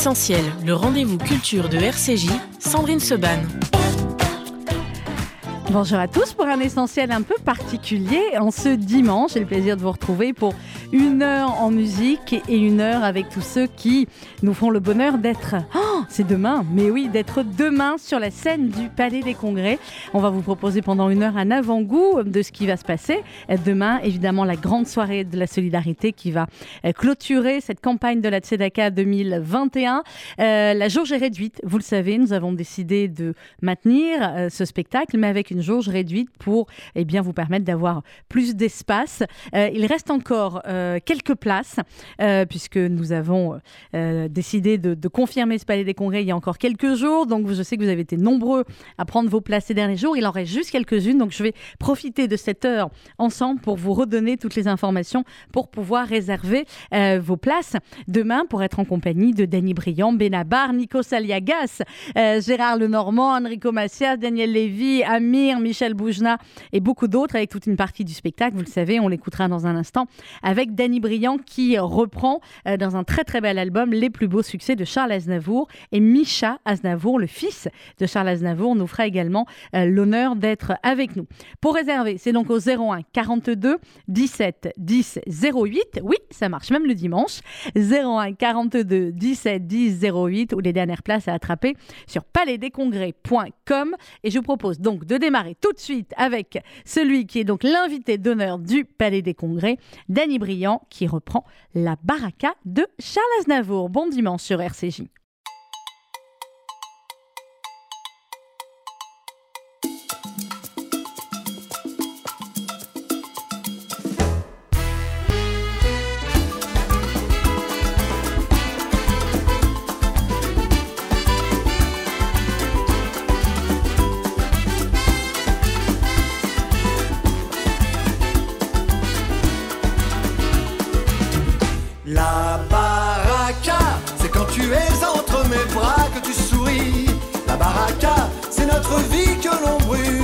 Essentiel, le rendez-vous culture de RCJ, Sandrine Seban. Bonjour à tous pour un essentiel un peu particulier. En ce dimanche, j'ai le plaisir de vous retrouver pour une heure en musique et une heure avec tous ceux qui nous font le bonheur d'être, oh, c'est demain, mais oui, d'être demain sur la scène du Palais des Congrès. On va vous proposer pendant une heure un avant-goût de ce qui va se passer. Demain, évidemment, la grande soirée de la solidarité qui va euh, clôturer cette campagne de la Tzedaka 2021. Euh, la jauge est réduite, vous le savez, nous avons décidé de maintenir euh, ce spectacle, mais avec une jauge réduite pour eh bien, vous permettre d'avoir plus d'espace. il reste encore quelques places, euh, puisque nous avons euh, décidé de, confirmer ce palais des congrès il y a encore quelques jours. Donc, je sais que vous avez été nombreux à prendre vos places ces derniers jours. Il en reste juste quelques-unes. Donc, je vais profiter de cette heure ensemble pour vous redonner toutes les informations pour pouvoir réserver vos places demain pour être en compagnie de Danny Briand, Benabar, Nico Saliagas, Gérard Lenormand, Enrico Macias, Daniel Lévy, Amir, Michel Boujna et beaucoup d'autres avec toute une partie du spectacle. Vous le savez, on l'écoutera dans un instant avec Danny Briand qui reprend euh, dans un très très bel album les plus beaux succès de Charles Aznavour et Micha Aznavour, le fils de Charles Aznavour, nous fera également euh, l'honneur d'être avec nous. Pour réserver, c'est donc au 01 42 17 10 08. Oui, ça marche même le dimanche. 01 42 17 10 08 ou les dernières places à attraper sur palaisdescongrès.com. Et je vous propose donc de démarrer tout de suite avec celui qui est donc l'invité d'honneur du Palais des Congrès, Danny Briand qui reprend la baraka de Charles Aznavour. Bon dimanche sur RCJ.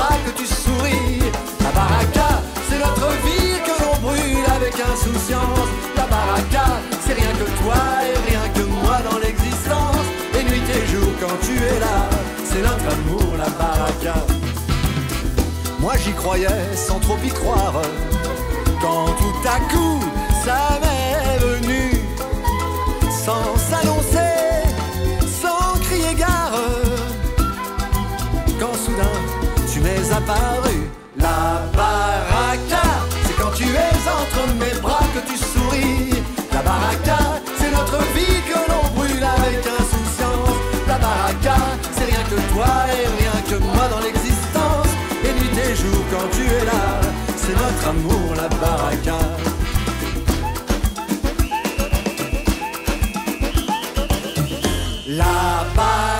que tu souris. La baraka, c'est notre vie que l'on brûle avec insouciance. La baraka, c'est rien que toi et rien que moi dans l'existence. Et nuit et jour quand tu es là, c'est notre amour, la baraka. Moi j'y croyais sans trop y croire. Quand tout à coup ça m'est venu, sans la baraka, c'est quand tu es entre mes bras que tu souris. La baraka, c'est notre vie que l'on brûle avec insouciance. La baraka, c'est rien que toi et rien que moi dans l'existence. Et nuit et jour quand tu es là, c'est notre amour, la baraka. La baraka,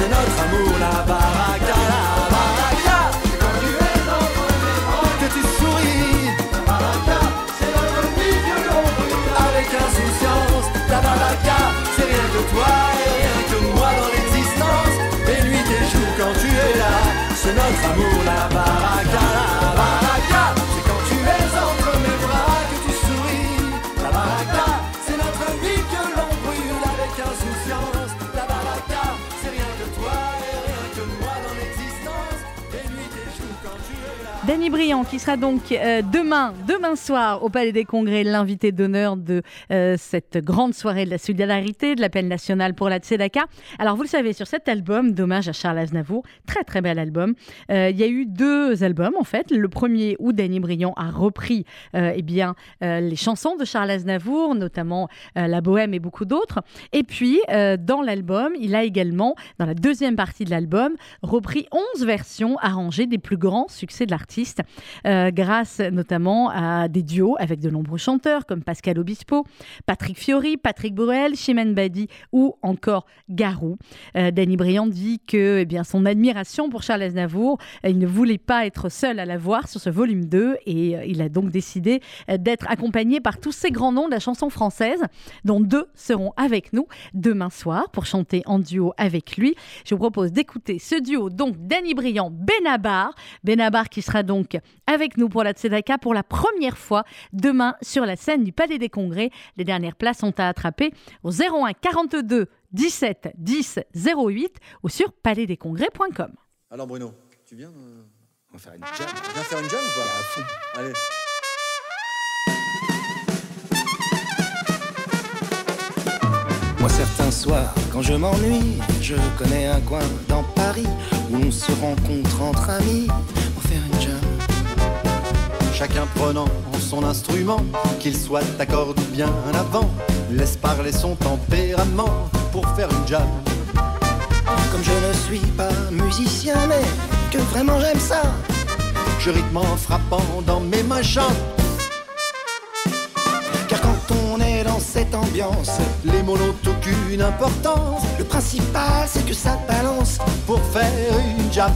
là, c'est notre Briand qui sera donc euh, demain, demain soir au Palais des Congrès, l'invité d'honneur de euh, cette grande soirée de la solidarité, de l'appel national pour la Tzedaka. Alors vous le savez, sur cet album, d'hommage à Charles Aznavour, très très bel album, euh, il y a eu deux albums en fait. Le premier où Danny Briand a repris eh bien, les chansons de Charles Aznavour, notamment La Bohème et beaucoup d'autres. Et puis dans l'album, il a également, dans la deuxième partie de l'album, repris 11 versions arrangées des plus grands succès de l'artiste euh, grâce notamment à des duos avec de nombreux chanteurs comme Pascal Obispo, Patrick Fiori, Patrick Bruel, Chimène Badi ou encore Garou. Euh, Danny Briand dit que eh bien, son admiration pour Charles Aznavour, il ne voulait pas être seul à la voir sur ce volume 2 et euh, il a donc décidé d'être accompagné par tous ces grands noms de la chanson française, dont deux seront avec nous demain soir pour chanter en duo avec lui. Je vous propose d'écouter ce duo, donc Danny Briand, Benabar. Benabar qui sera donc avec nous pour la Tzedaka pour la première fois demain sur la scène du Palais des Congrès. Les dernières places sont à attraper au 01 42 17 10 08 ou sur palaisdescongrès.com. Alors Bruno, tu viens euh, On va faire une jam. Tu viens faire une jam ou pas? À fond. Allez. Moi certains soirs, quand je m'ennuie, je connais un coin dans Paris où on se rencontre entre amis chacun prenant son instrument, qu'il soit d'accord ou bien avant, laisse parler son tempérament pour faire une jam. Comme je ne suis pas musicien, mais que vraiment j'aime ça, je rythme en frappant dans mes mains Car quand on est dans cette ambiance, les mots n'ont aucune importance. Le principal, c'est que ça balance pour faire une jam.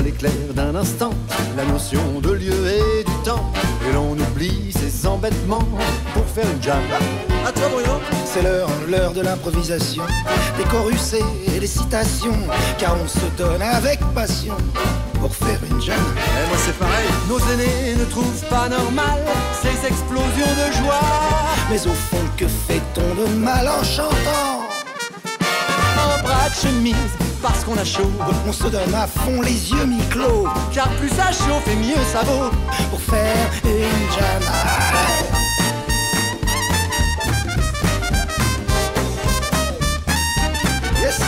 L'éclair d'un instant, la notion de lieu et du temps. Et l'on oublie ses embêtements pour faire une jam. À toi, Bruno C'est l'heure, l'heure de l'improvisation, des chorus et des citations, car on se donne avec passion pour faire une jam. Et moi c'est pareil, nos aînés ne trouvent pas normal ces explosions de joie. Mais au fond, que fait-on de mal en chantant? En bras de chemise parce qu'on a chaud. On se donne à fond les yeux mi-clos. Car plus ça chauffe et mieux ça vaut. Pour faire une jam. Yes.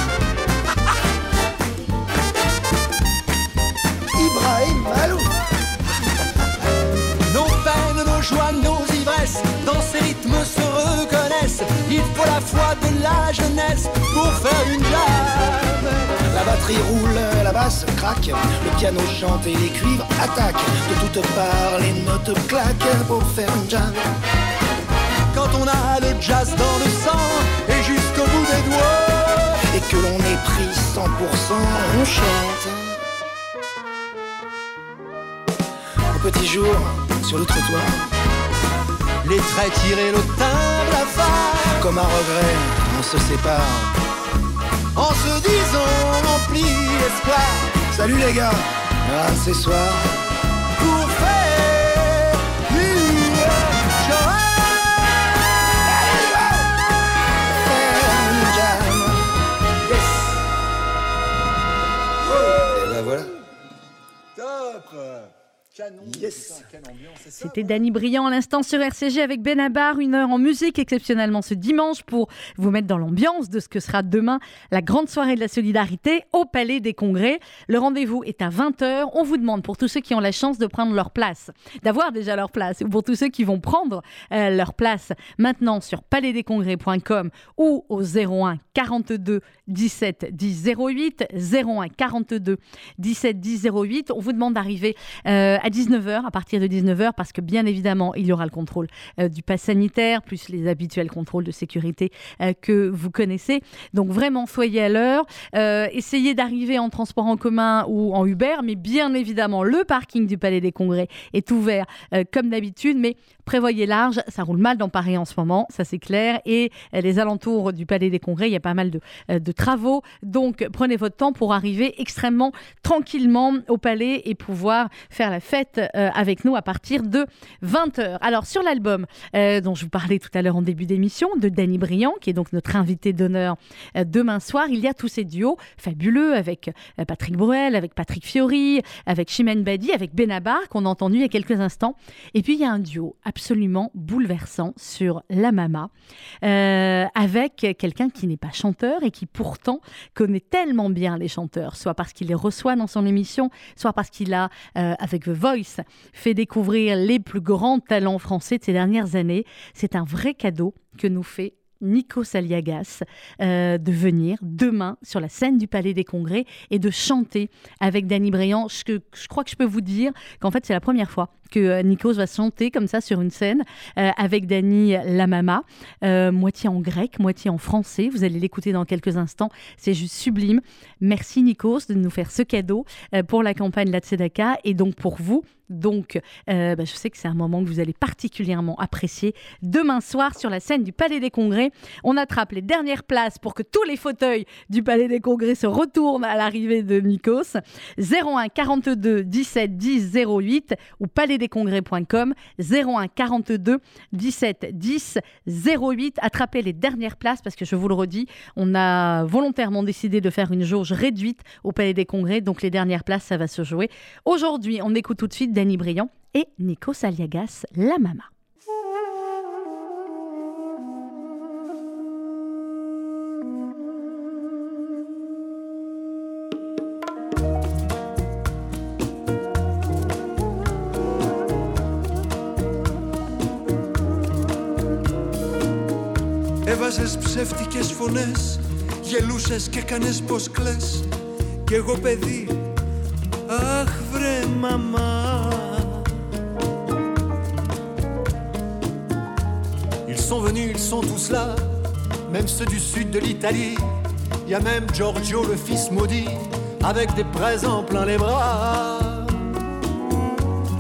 Ibrahim Malou. Nos peines, nos joies, nos igresses, dans ces rythmes se Il faut la foi de la jeunesse pour faire une jam. La batterie roule, la basse craque, le piano chante et les cuivres attaquent. De toutes parts, les notes claquent pour faire une jam. Quand on a le jazz dans le sang et jusqu'au bout des doigts, et que l'on est pris 100%, on chante. Petit jour, sur le trottoir, les traits tirés, le teint Comme un regret, on se sépare. En se disant rempli d'espoir. Salut les gars, un ce soir C'était Danny Briand à l'instant sur RCG avec Benabar, une heure en musique exceptionnellement ce dimanche pour vous mettre dans l'ambiance de ce que sera demain la grande soirée de la solidarité au Palais des Congrès. Le rendez-vous est à 20h. On vous demande pour tous ceux qui ont la chance de prendre leur place, d'avoir déjà leur place, ou pour tous ceux qui vont prendre euh, leur place maintenant sur palaisdescongrès.com ou au 01 42 17 10 08 01 42 17 10 08. On vous demande d'arriver euh, à 19h, à partir de 19h, parce que bien évidemment, il y aura le contrôle euh, du pass sanitaire, plus les habituels contrôles de sécurité euh, que vous connaissez. Donc vraiment, soyez à l'heure. essayez d'arriver en transport en commun ou en Uber, mais bien évidemment, le parking du Palais des Congrès est ouvert comme d'habitude, mais prévoyez large, ça roule mal dans Paris en ce moment, ça c'est clair, et les alentours du Palais des Congrès, il y a pas mal de, de travaux, donc prenez votre temps pour arriver extrêmement tranquillement au Palais et pouvoir faire la fête euh, avec nous à partir de 20h. Alors sur l'album euh, dont je vous parlais tout à l'heure en début d'émission, de Danny Briand, qui est donc notre invité d'honneur euh, demain soir, il y a tous ces duos fabuleux avec euh, Patrick Bruel, avec Patrick Fiori, avec Chimène Badi, avec Benabar, qu'on a entendu il y a quelques instants. Et puis il y a un duo absolument bouleversant sur La Mama, euh, avec quelqu'un qui n'est pas chanteur et qui pourtant connaît tellement bien les chanteurs, soit parce qu'il les reçoit dans son émission, soit parce qu'il a, euh, avec The Voice, fait découvrir les plus grands talents français de ces dernières années. C'est un vrai cadeau que nous fait Nico Saliagas euh, de venir demain sur la scène du Palais des Congrès et de chanter avec Danny Briand. Je, je crois que je peux vous dire qu'en fait c'est la première fois euh, Nikos va chanter comme ça sur une scène euh, avec Dani Lamama, euh, moitié en grec, moitié en français. Vous allez l'écouter dans quelques instants. C'est juste sublime. Merci Nikos de nous faire ce cadeau pour la campagne La Tzedaka et donc pour vous. Donc, bah, je sais que c'est un moment que vous allez particulièrement apprécier. Demain soir, sur la scène du Palais des Congrès, on attrape les dernières places pour que tous les fauteuils du Palais des Congrès se retournent à l'arrivée de Nikos. 01 42 17 10 08 ou palaisdescongrès.com 01 42 17 10 08. Attrapez les dernières places parce que je vous le redis, on a volontairement décidé de faire une jauge réduite au Palais des Congrès. Donc les dernières places, ça va se jouer. Aujourd'hui, on écoute tout de suite Danny Briand et Nico Saliagas, la mama. Έβαζες ψεύτικες φωνές Γελούσες και κάνες πως κλαις Κι εγώ παιδί Αχ βρε μαμά Ils sont venus, ils sont tous là, même ceux du sud de l'Italie. Il y a même Giorgio, le fils maudit, avec des présents plein les bras.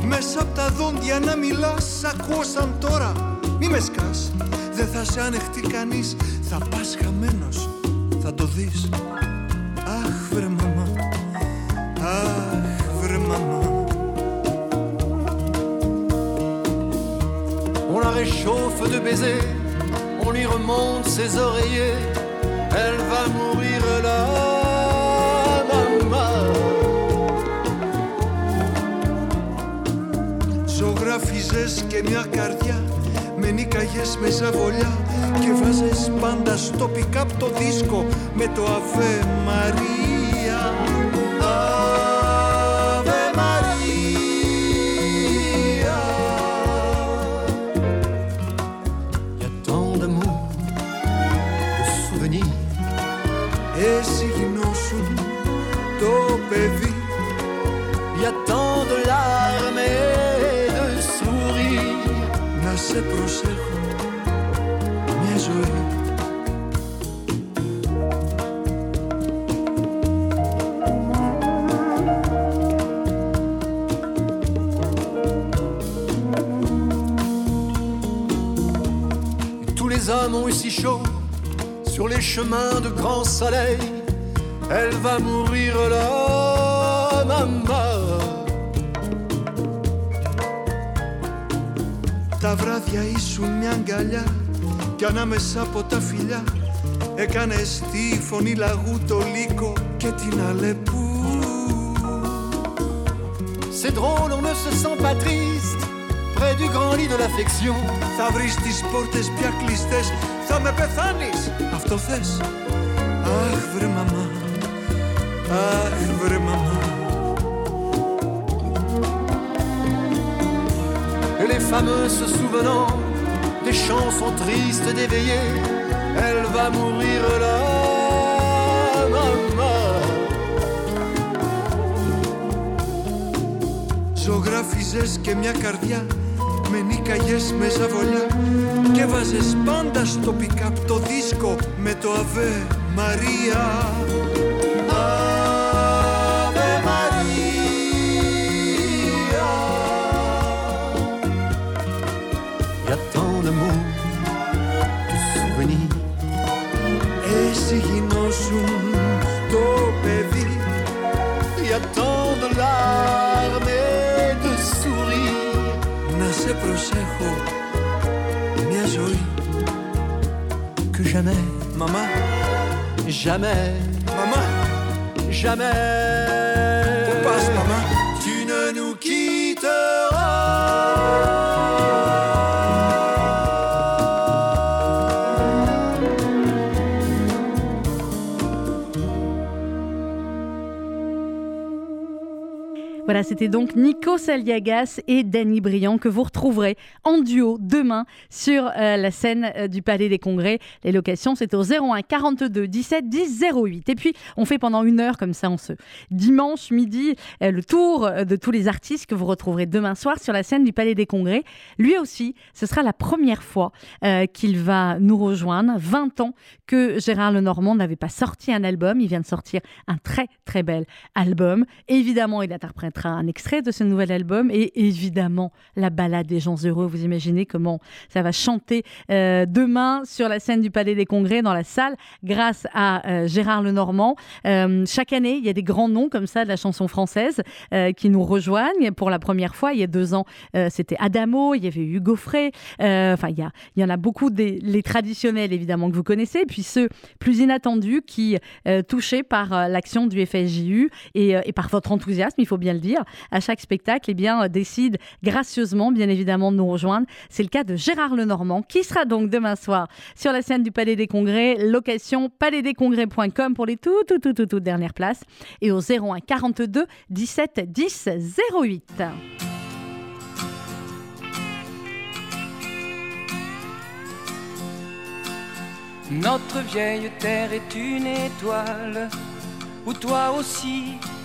Μέσα απ' τα δόντια να μιλάς Σ' ακούω σαν τώρα Μη με σκάς Δεν θα σε ανεχτεί κανείς. Θα πας χαμένος. Θα το δεις. Αχ βρε μαμά. Αχ βρε μαμά. On la réchauffe de baisers, on lui remonte ses oreillers. Elle va mourir là, maman. Ζωγράφιζες και μια καρδιά Με νίκαγες με ζαβολιά Και βάζες πάντα στο pick-up το δίσκο Με το Αβέ Μαρία σε προσέχω μια ζωή Et tous les hommes ont eu si chaud sur les chemins de grand soleil. Elle va mourir là, maman. Τα βράδια ήσουν μια αγκαλιά Κι ανάμεσα από τα φιλιά Έκανες τη φωνή λαγού το λύκο Και την αλεπού C'est drôle, on ne se sent pas triste près du grand lit de l'affection. Θα βρεις τις πόρτες πια κλειστές Θα με πεθάνεις. Αυτό θες; Αχ βρε μαμά Αχ βρε μαμά fameux se souvenant des chansons tristes d'éveillé, elle va mourir là, maman. Ζωγράφιζες και μια καρδιά Με νίκαγες με ζαβολιά Και βάζες πάντα στο pick-up το δίσκο Με το Αβέ Μαρία προσέχω μια ζωή Que jamais, Μαμά, jamais, μαμά, jamais. C'était donc Nico Saliagas et Danny Briand que vous retrouverez en duo demain sur euh, la scène euh, du Palais des Congrès. Les locations, c'est au 01 42 17 10 08. Et puis, on fait pendant une heure comme ça, on se dimanche midi, euh, le tour de tous les artistes que vous retrouverez demain soir sur la scène du Palais des Congrès. Lui aussi, ce sera la première fois qu'il va nous rejoindre. 20 ans que Gérard Lenormand n'avait pas sorti un album. Il vient de sortir un très très bel album. Évidemment, il interprétera un extrait de ce nouvel album et évidemment la balade des gens heureux. Vous imaginez comment ça va chanter euh, demain sur la scène du Palais des Congrès dans la salle grâce à euh, Gérard Lenormand. Euh, chaque année, il y a des grands noms comme ça de la chanson française qui nous rejoignent. Pour la première fois, il y a deux ans, c'était Adamo, il y avait Hugo Frey. Euh, Enfin, il y, en a beaucoup des les traditionnels évidemment que vous connaissez, puis ceux plus inattendus qui touchés par l'action du FSJU et par votre enthousiasme, il faut bien le dire, à chaque spectacle, eh bien, euh, décide gracieusement, bien évidemment, de nous rejoindre. C'est le cas de Gérard Lenormand, qui sera donc demain soir sur la scène du Palais des Congrès, location palaisdescongrès.com pour les toutes, toutes, toutes, toutes dernières places, et au 01 42 17 10 08. Notre vieille terre est une étoile où toi aussi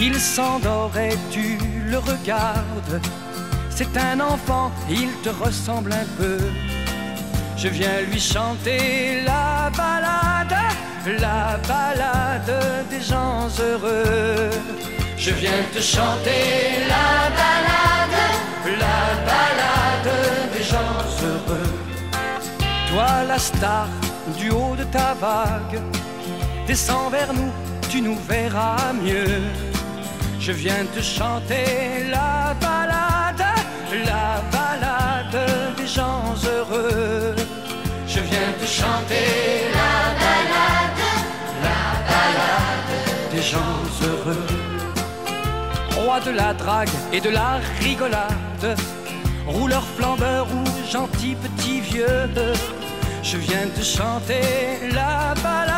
Il s'endort et tu le regardes. C'est un enfant, il te ressemble un peu. Je viens lui chanter la balade, la balade des gens heureux. Je viens te chanter la balade, la balade des gens heureux. Toi la star du haut de ta vague, descends vers nous, tu nous verras mieux. Je viens te chanter la balade, la balade des gens heureux. Je viens te chanter la balade, la balade des gens heureux. Roi de la drague et de la rigolade, rouleur flambeur ou gentil petit vieux. Je viens te chanter la balade, la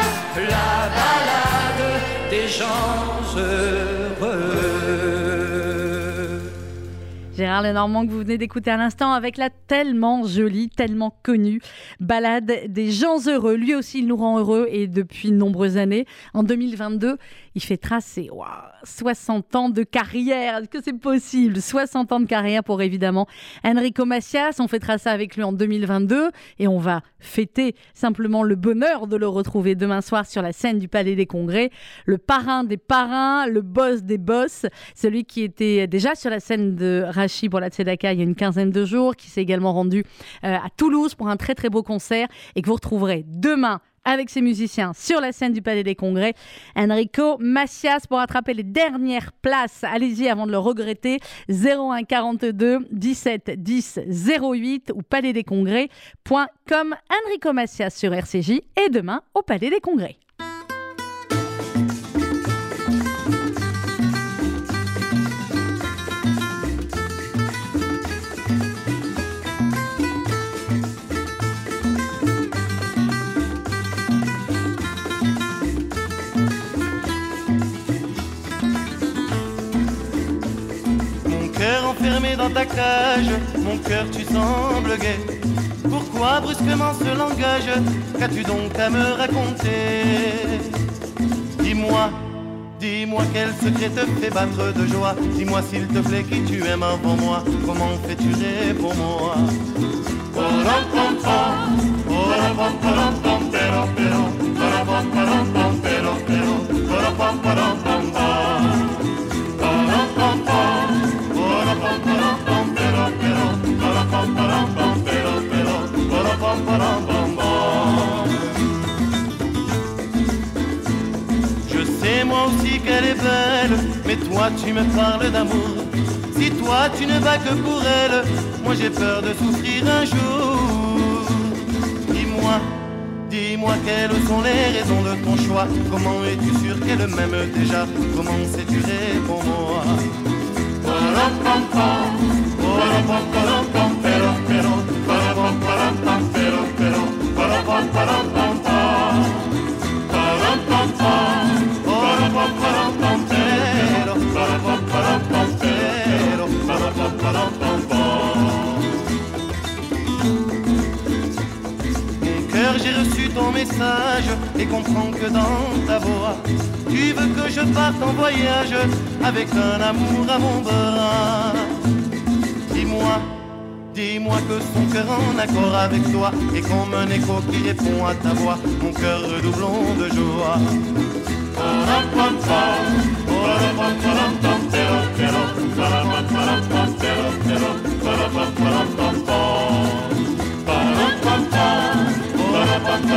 la balade des gens heureux. Gérard Lenormand que vous venez d'écouter à l'instant avec la tellement jolie, tellement connue balade des gens heureux. Lui aussi, il nous rend heureux et depuis de nombreuses années. En 2022, il fait tracer 60 ans de carrière. Est-ce que c'est possible? 60 ans de carrière pour évidemment Enrico Macias. On fêtera ça avec lui en 2022 et on va fêter simplement le bonheur de le retrouver demain soir sur la scène du Palais des Congrès. Le parrain des parrains, le boss des boss, celui qui était déjà sur la scène de Rachi pour la Tzedaka il y a une quinzaine de jours, qui s'est également rendu euh, à Toulouse pour un très très beau concert et que vous retrouverez demain avec ses musiciens sur la scène du Palais des Congrès. Enrico Macias pour attraper les dernières places. Allez-y avant de le regretter. 01 42 17 10 08 ou palaisdescongrès.com. Enrico Macias sur RCJ et demain au Palais des Congrès. Dans ta cage, mon cœur tu sembles gai. Pourquoi brusquement ce langage Qu'as-tu donc à me raconter? Dis-moi, dis-moi quel secret te fait battre de joie. Dis-moi s'il te plaît qui tu aimes avant moi. Comment fais-tu pour moi? Moi aussi qu'elle est belle, mais toi tu me parles d'amour. Si toi tu ne vas que pour elle, moi j'ai peur de souffrir un jour. Dis-moi, dis-moi quelles sont les raisons de ton choix. Comment es-tu sûr qu'elle m'aime déjà? Comment sais-tu pour ton message et comprends que dans ta voix, tu veux que je parte en voyage avec un amour à mon bras. Dis-moi, dis-moi que son cœur en accord avec toi et comme un écho qui répond à ta voix, mon cœur redoublant de joie.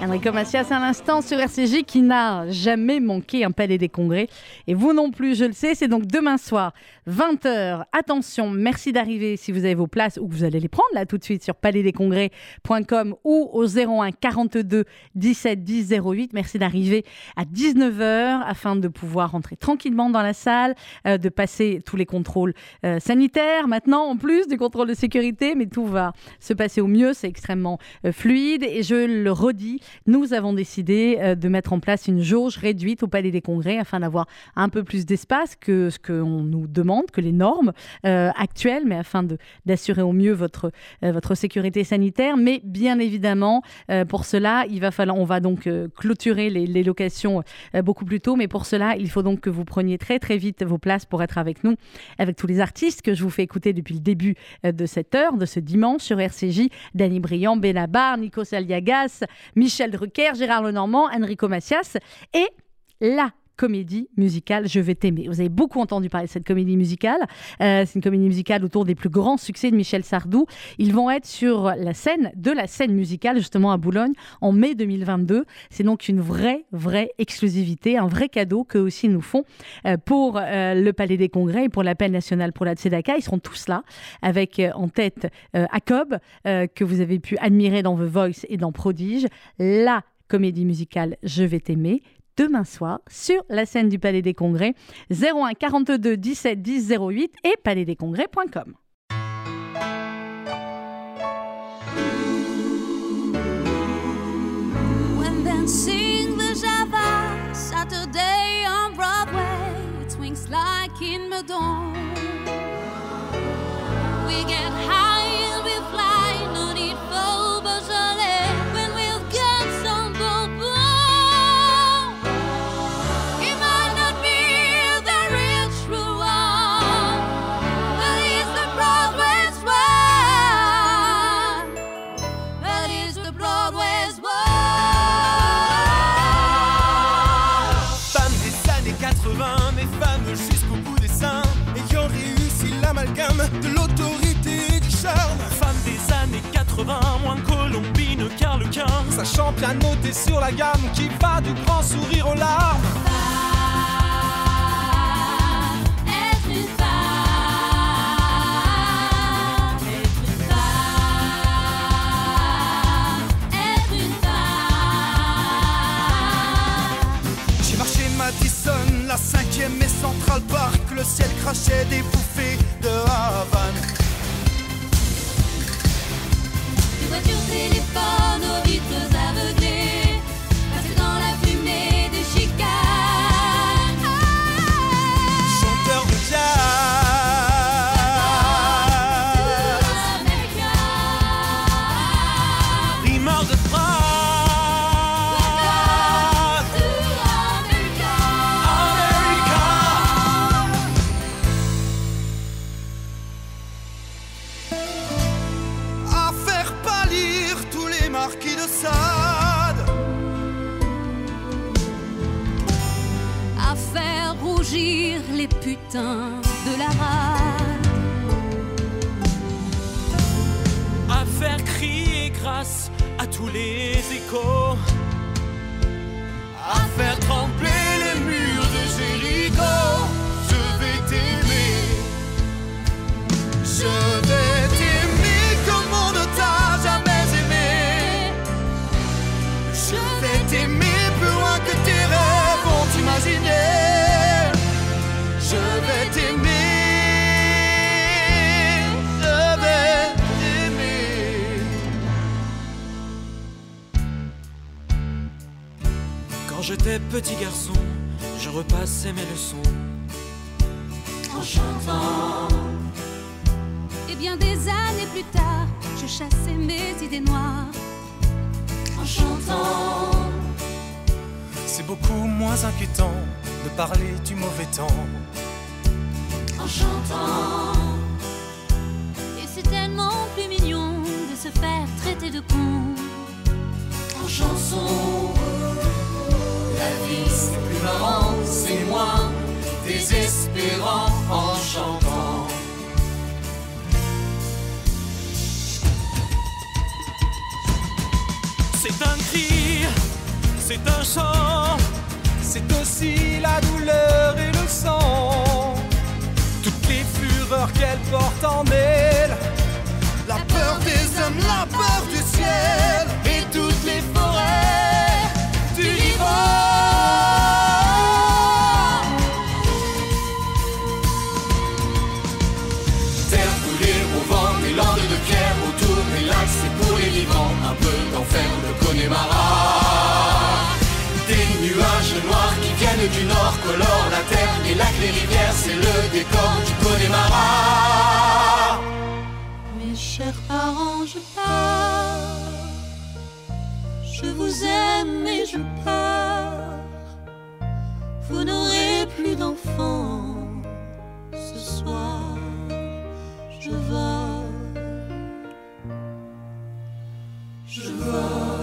Enrico Macias à l'instant sur RCJ qui n'a jamais manqué un palais des congrès. Et vous non plus, je le sais, c'est donc demain soir, 20h. Attention, merci d'arriver si vous avez vos places ou que vous allez les prendre là tout de suite sur palaisdescongrès.com ou au 01 42 17 10 08. Merci d'arriver à 19h afin de pouvoir rentrer tranquillement dans la salle, euh, de passer tous les contrôles euh, sanitaires maintenant en plus du contrôle de sécurité, mais tout va se passer au mieux, c'est extrêmement euh, fluide et je le redis, nous avons décidé euh, de mettre en place une jauge réduite au Palais des Congrès afin d'avoir un peu plus d'espace que ce qu'on nous demande, que les normes euh, actuelles, mais afin d'assurer au mieux votre, votre sécurité sanitaire. Mais bien évidemment, pour cela, il va falloir, on va donc clôturer les, les locations beaucoup plus tôt. Mais pour cela, il faut donc que vous preniez très très vite vos places pour être avec nous, avec tous les artistes que je vous fais écouter depuis le début de cette heure, de ce dimanche sur RCJ. Danny Briand, Benabar, Nico Saliagas, Michel Michel Drucker, Gérard Lenormand, Enrico Macias et la comédie musicale Je vais t'aimer. Vous avez beaucoup entendu parler de cette comédie musicale. Euh, c'est une comédie musicale autour des plus grands succès de Michel Sardou. Ils vont être sur la scène de la scène musicale justement à Boulogne en mai 2022. C'est donc une vraie, vraie exclusivité, un vrai cadeau que aussi nous font euh, pour euh, le Palais des Congrès et pour l'appel national pour la Tzedaka. Ils seront tous là avec en tête Jacob que vous avez pu admirer dans The Voice et dans Prodige. La comédie musicale Je vais t'aimer demain soir sur la scène du Palais des Congrès 01 42 17 10 08 et palaisdescongrès.com. Saturday on Broadway, it swings like in Meudon. Sachant bien noter sur la gamme qui va du grand sourire aux larmes. Être une femme, être une femme, être une femme. J'ai marché Madison, la cinquième et Central Park, le ciel crachait des bouffées de Havane. Voitures téléphones mes leçons. en chantant. Et bien des années plus tard, je chassais mes idées noires en chantant. C'est beaucoup moins inquiétant de parler du mauvais temps. En chantant. Et c'est tellement plus mignon de se faire traiter de con en chanson. Vie c'est plus marrant, c'est moins désespérant en chantant. C'est un cri, c'est un chant, c'est aussi la douleur et le sang. Toutes les fureurs qu'elle porte en elle, la peur des hommes, la les rivières, c'est le décor du Connemara. Mes chers parents, je pars. Je vous aime et je pars. Vous n'aurez plus d'enfants ce soir. Je vole. Je vole.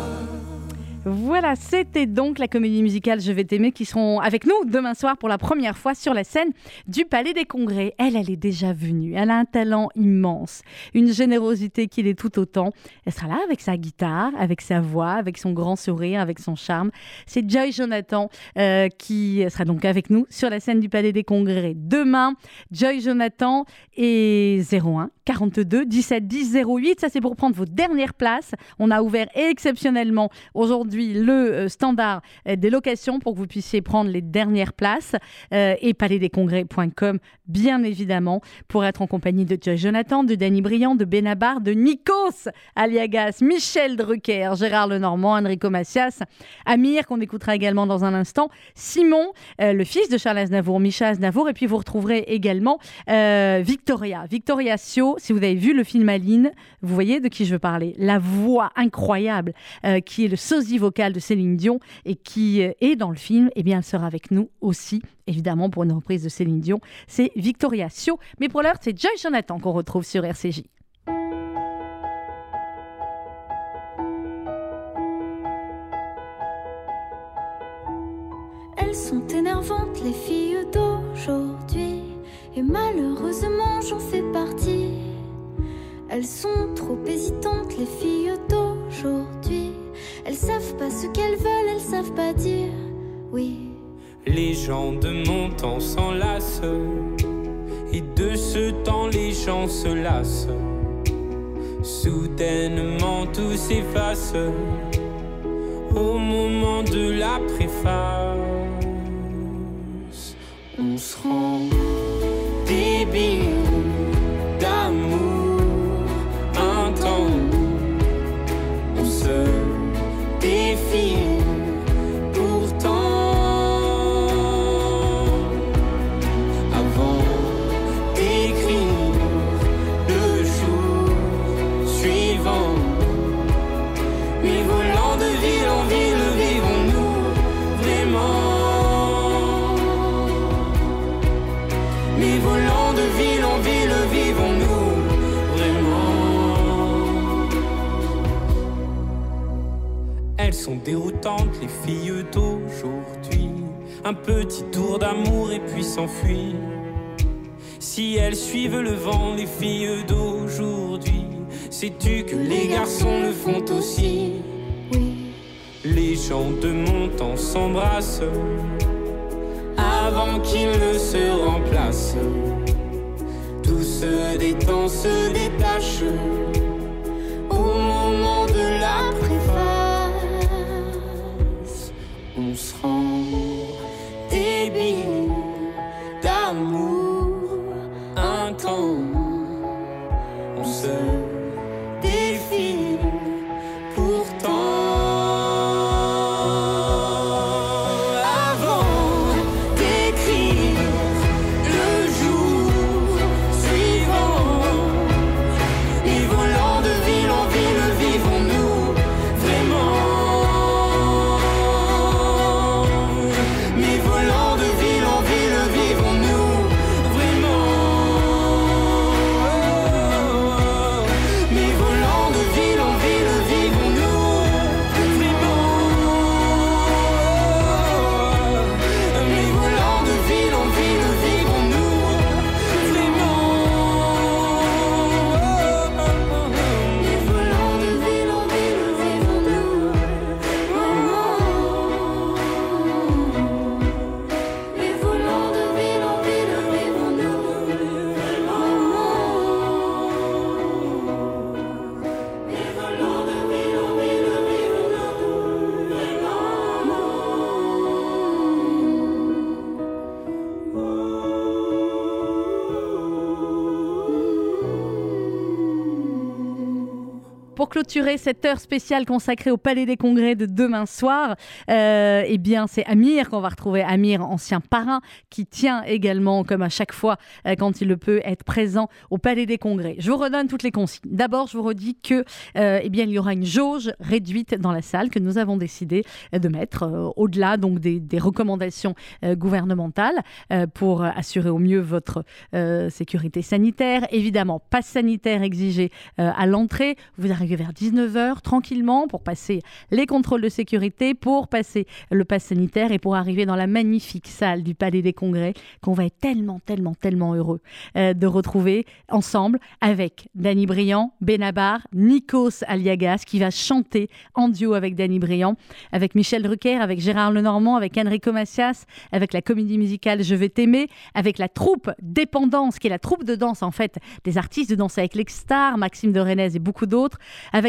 Voilà, c'était donc la comédie musicale Je vais t'aimer qui seront avec nous demain soir pour la première fois sur la scène du Palais des Congrès. Elle, elle est déjà venue. Elle a un talent immense, une générosité qui l'est tout autant. Elle sera là avec sa guitare, avec sa voix, avec son grand sourire, avec son charme. C'est Joy Jonathan euh, qui sera donc avec nous sur la scène du Palais des Congrès demain. Joy Jonathan et 01 42 17 10 08. Ça, c'est pour prendre vos dernières places. On a ouvert exceptionnellement aujourd'hui le euh, standard euh, des locations pour que vous puissiez prendre les dernières places euh, et palaisdescongrès.com bien évidemment pour être en compagnie de Jonathan, de Danny Briand, de Benabar, de Nikos Aliagas, Michel Drucker, Gérard Lenormand, Enrico Macias, Amir qu'on écoutera également dans un instant, Simon, euh, le fils de Charles Aznavour, Micha Aznavour et puis vous retrouverez également euh, Victoria, Victoria Sio, si vous avez vu le film Aline, vous voyez de qui je veux parler, la voix incroyable euh, qui est le sosie vocal de Céline Dion et qui est dans le film, eh bien elle sera avec nous aussi évidemment pour une reprise de Céline Dion, c'est Victoria Sio, mais pour l'heure c'est Joy Jonathan qu'on retrouve sur RCJ. Elles sont énervantes, les filles d'aujourd'hui. Et malheureusement, j'en fais partie. Elles sont trop hésitantes, les filles d'aujourd'hui. Elles savent pas ce qu'elles veulent, elles savent pas dire oui. Les gens de mon temps s'enlacent. Et de ce temps, les gens se lassent. Soudainement, tout s'efface. Au moment de la préface, on se rend débile Si elles suivent le vent, les filles d'aujourd'hui, sais-tu que les garçons le font aussi? Les gens de mon temps s'embrassent avant qu'ils ne se remplacent. Tout se détend, se détache au moment clôturer cette heure spéciale consacrée au Palais des Congrès de demain soir, euh, eh bien c'est Amir qu'on va retrouver, Amir, ancien parrain, qui tient également, comme à chaque fois euh, quand il le peut, être présent au Palais des Congrès. Je vous redonne toutes les consignes. D'abord, je vous redis que euh, eh bien il y aura une jauge réduite dans la salle que nous avons décidé euh, de mettre euh, au-delà donc des, des recommandations euh, gouvernementales pour assurer au mieux votre sécurité sanitaire. Évidemment, passe sanitaire exigé à l'entrée. Vous arrivez vers 19h tranquillement pour passer les contrôles de sécurité, pour passer le pass sanitaire et pour arriver dans la magnifique salle du Palais des Congrès qu'on va être tellement, tellement, tellement heureux euh, de retrouver ensemble avec Danny Briand, Benabar, Nikos Aliagas qui va chanter en duo avec Danny Briand, avec Michel Drucker, avec Gérard Lenormand, avec Enrico Macias, avec la comédie musicale Je vais t'aimer, avec la troupe Dépendance qui est la troupe de danse en fait des artistes de danse avec l'ex-star, Maxime de Renez et beaucoup d'autres.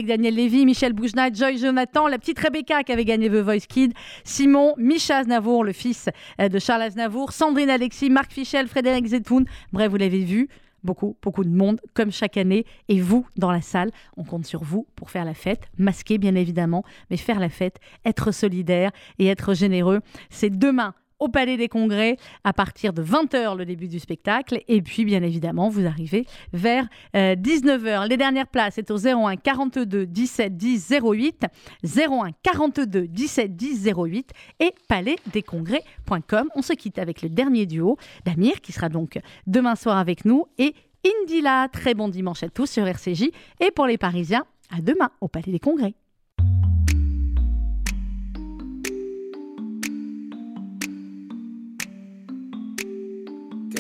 Daniel Lévy, Michel Boujna, Joy Jonathan, la petite Rebecca qui avait gagné The Voice Kid, Simon, Micha Aznavour, le fils euh, de Charles Aznavour, Sandrine Alexis, Marc Fichel, Frédéric Zetoun. Bref, vous l'avez vu, beaucoup, beaucoup de monde, comme chaque année. Et vous, dans la salle, on compte sur vous pour faire la fête, masqué bien évidemment, mais faire la fête, être solidaire et être généreux. C'est demain au Palais des Congrès à partir de 20h le début du spectacle et puis bien évidemment vous arrivez vers 19h. Les dernières places c'est au 01 42 17 10 08 01 42 17 10 08 et palaisdescongrès.com. On se quitte avec le dernier duo d'Amir qui sera donc demain soir avec nous et Indila. Très bon dimanche à tous sur RCJ et pour les Parisiens à demain au Palais des Congrès.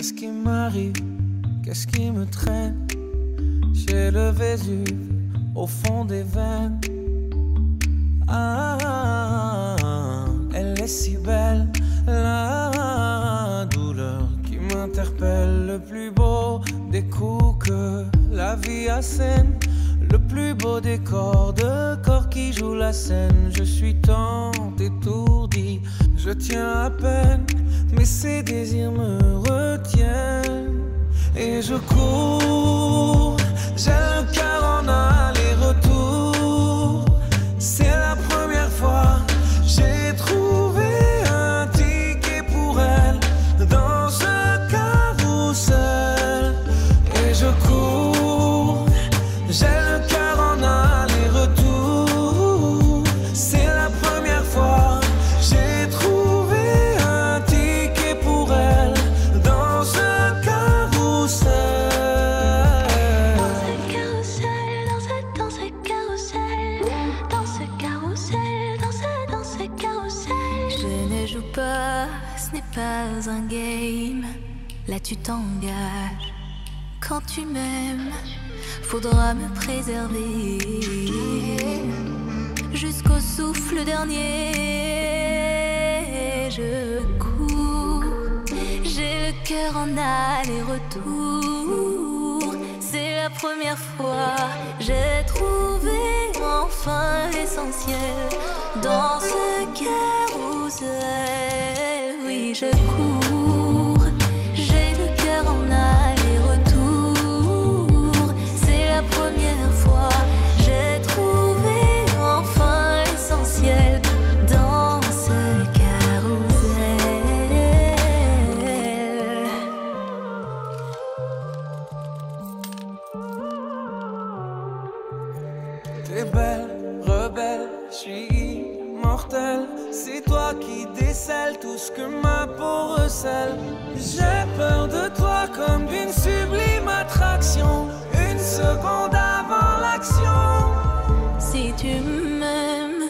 Qu'est-ce qui m'arrive? Qu'est-ce qui me traîne? J'ai le Vésuve au fond des veines. Ah, elle est si belle, la douleur qui m'interpelle. Le plus beau des coups que la vie assène. Le plus beau des corps de corps qui joue la scène. Je suis tant étourdi, je tiens à peine, mais ces désirs me retiennent. Et je cours, j'ai le cœur en aller-retour. C'est la première fois, j'ai trouvé tu m'aimes, faudra me préserver jusqu'au souffle dernier. Je cours, j'ai le cœur en aller-retour. C'est la première fois, j'ai trouvé enfin l'essentiel dans ce carrousel. Oui, je cours, J'ai peur de toi comme d'une sublime attraction. Une seconde avant l'action. Si tu m'aimes,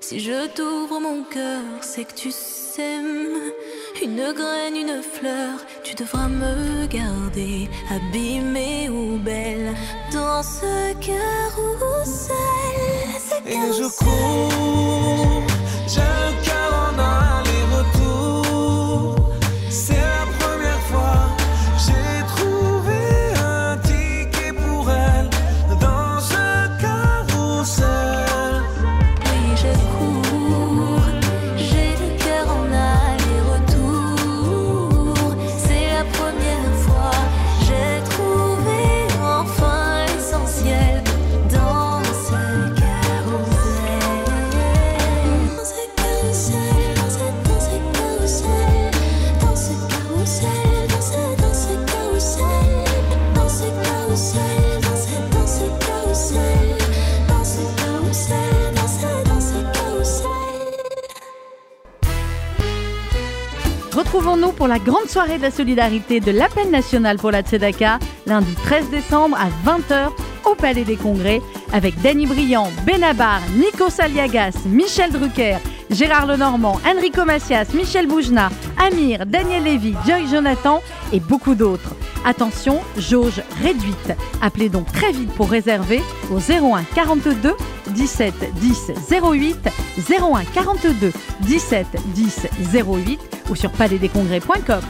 si je t'ouvre mon cœur, c'est que tu s'aimes. Une graine, une fleur, tu devras me garder, abîmée ou belle, dans ce carrousel. ce Et je cours, j'ai le cœur en aller-retour. Retrouvons-nous pour la grande soirée de la solidarité de l'appel national pour la Tzedaka, lundi 13 décembre à 20h au Palais des Congrès, avec Danny Briand, Benabar, Nico Saliagas, Michel Drucker, Gérard Lenormand, Enrico Macias, Michel Boujna, Amir, Daniel Lévy, Joy Jonathan et beaucoup d'autres. Attention, jauge réduite. Appelez donc très vite pour réserver au 01 42 17 10 08 01 42 17 10 08 ou sur palaisdescongrès.com.